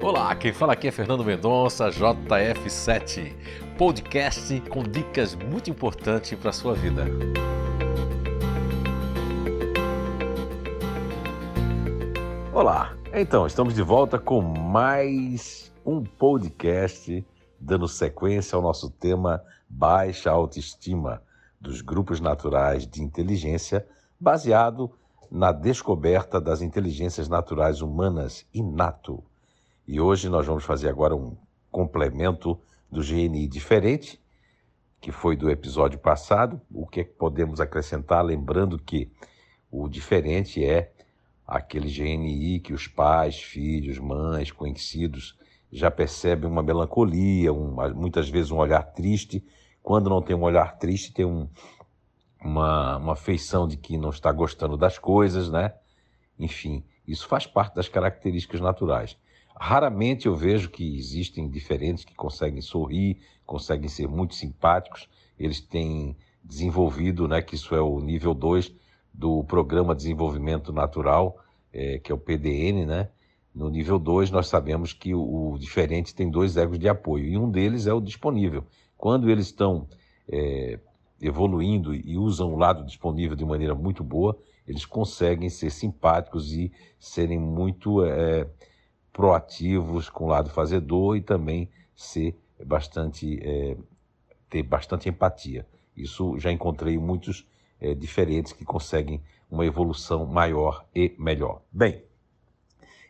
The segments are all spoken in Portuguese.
Olá, quem fala aqui é Fernando Mendonça, JF7, podcast com dicas muito importantes para a sua vida. Olá, então estamos de volta com mais um podcast dando sequência ao nosso tema Baixa Autoestima dos grupos naturais de inteligência, baseado na descoberta das inteligências naturais humanas inato. E hoje nós vamos fazer agora um complemento do GNI diferente, que foi do episódio passado. O que, é que podemos acrescentar? Lembrando que o diferente é aquele GNI que os pais, filhos, mães, conhecidos já percebem uma melancolia, um, muitas vezes um olhar triste. Quando não tem um olhar triste, tem um, uma, uma feição de que não está gostando das coisas, né? Enfim, isso faz parte das características naturais. Raramente eu vejo que existem diferentes que conseguem sorrir, conseguem ser muito simpáticos. Eles têm desenvolvido, né, que isso é o nível 2 do Programa de Desenvolvimento Natural, é, que é o PDN, né? No nível 2, nós sabemos que o, o, diferente tem dois egos de apoio, e um deles é o disponível. Quando eles estão é, evoluindo e usam o lado disponível de maneira muito boa, eles conseguem ser simpáticos e serem muito é, proativos com o lado fazedor e também ser bastante é, ter bastante empatia. Isso já encontrei muitos é, diferentes que conseguem uma evolução maior e melhor. Bem,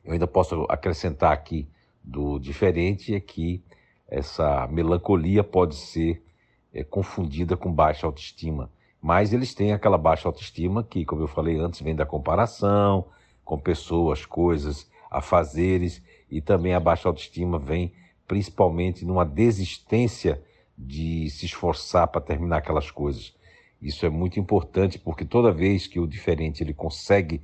eu ainda posso acrescentar aqui do diferente é que essa melancolia pode ser é, confundida com baixa autoestima. Mas eles têm aquela baixa autoestima que, como eu falei antes, vem da comparação com pessoas, coisas, afazeres, e também a baixa autoestima vem principalmente numa desistência de se esforçar para terminar aquelas coisas. Isso é muito importante porque toda vez que o diferente ele consegue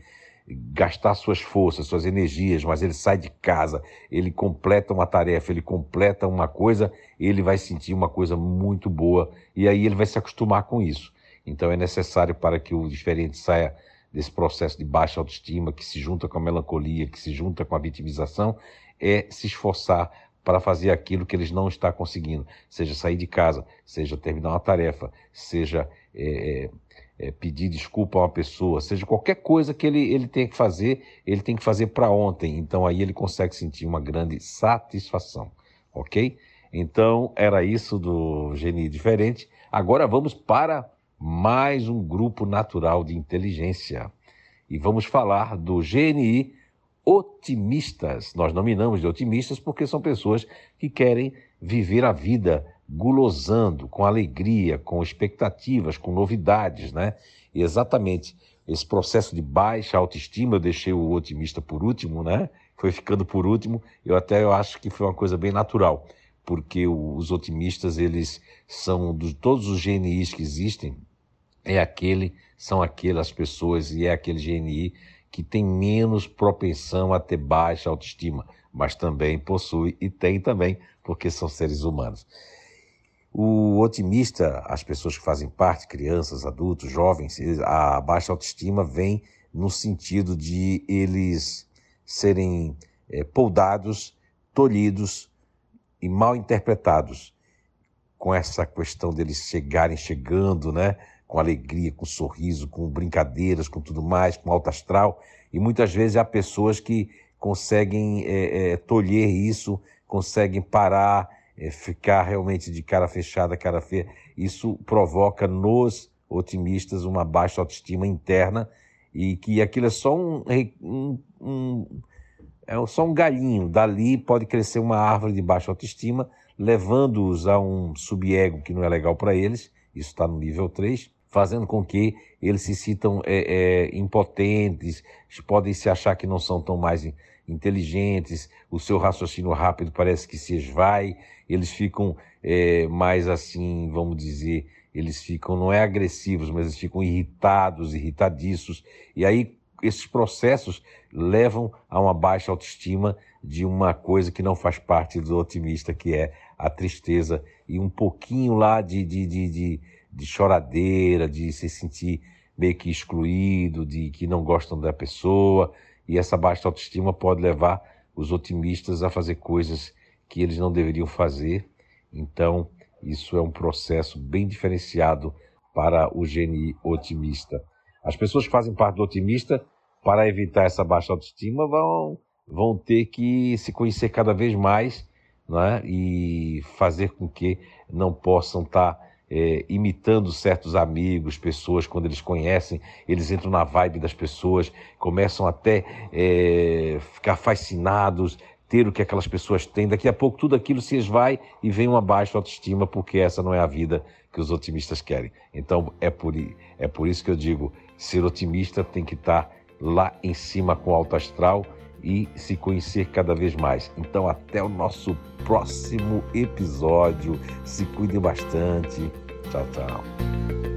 gastar suas forças, suas energias, mas ele sai de casa, ele completa uma tarefa, ele completa uma coisa, ele vai sentir uma coisa muito boa e aí ele vai se acostumar com isso. Então é necessário para que o diferente saia desse processo de baixa autoestima, que se junta com a melancolia, que se junta com a vitimização, é se esforçar para fazer aquilo que eles não estão conseguindo, seja sair de casa, seja terminar uma tarefa, seja é, é, pedir desculpa a uma pessoa, seja qualquer coisa que ele, ele tenha que fazer, ele tem que fazer para ontem. Então aí ele consegue sentir uma grande satisfação, ok? Então era isso do Geni Diferente. Agora vamos para mais um grupo natural de inteligência e vamos falar do GNI otimistas. Nós nominamos de otimistas porque são pessoas que querem viver a vida gulosando, com alegria, com expectativas, com novidades, né? E exatamente esse processo de baixa autoestima, eu deixei o otimista por último, né? Foi ficando por último, eu até eu acho que foi uma coisa bem natural, porque os otimistas, eles são de todos os GNIs que existem, é aquele, são aquelas pessoas e é aquele GNI que tem menos propensão a ter baixa autoestima, mas também possui e tem também, porque são seres humanos. O otimista, as pessoas que fazem parte, crianças, adultos, jovens, a baixa autoestima vem no sentido de eles serem é, poldados, tolhidos e mal interpretados. Com essa questão deles chegarem chegando, né? Com alegria, com sorriso, com brincadeiras, com tudo mais, com alto astral. E muitas vezes há pessoas que conseguem é, é, tolher isso, conseguem parar é, ficar realmente de cara fechada, cara feia, isso provoca nos otimistas uma baixa autoestima interna e que aquilo é só um, um, um é só um galinho. Dali pode crescer uma árvore de baixa autoestima, levando-os a um subego que não é legal para eles, isso está no nível 3, fazendo com que eles se sintam é, é, impotentes, podem se achar que não são tão mais inteligentes, o seu raciocínio rápido parece que se esvai, eles ficam é, mais assim, vamos dizer, eles ficam, não é agressivos, mas eles ficam irritados, irritadiços, e aí esses processos levam a uma baixa autoestima de uma coisa que não faz parte do otimista, que é a tristeza e um pouquinho lá de, de, de, de, de choradeira, de se sentir meio que excluído, de que não gostam da pessoa, e essa baixa autoestima pode levar os otimistas a fazer coisas que eles não deveriam fazer. Então, isso é um processo bem diferenciado para o gene otimista. As pessoas que fazem parte do otimista, para evitar essa baixa autoestima, vão, vão ter que se conhecer cada vez mais né? e fazer com que não possam estar é, imitando certos amigos, pessoas, quando eles conhecem, eles entram na vibe das pessoas, começam até é, ficar fascinados, ter o que aquelas pessoas têm. Daqui a pouco tudo aquilo se esvai e vem uma baixa autoestima, porque essa não é a vida que os otimistas querem. Então é por, é por isso que eu digo: ser otimista tem que estar lá em cima com alto astral e se conhecer cada vez mais. Então, até o nosso próximo episódio. Se cuidem bastante. Tchau, tchau.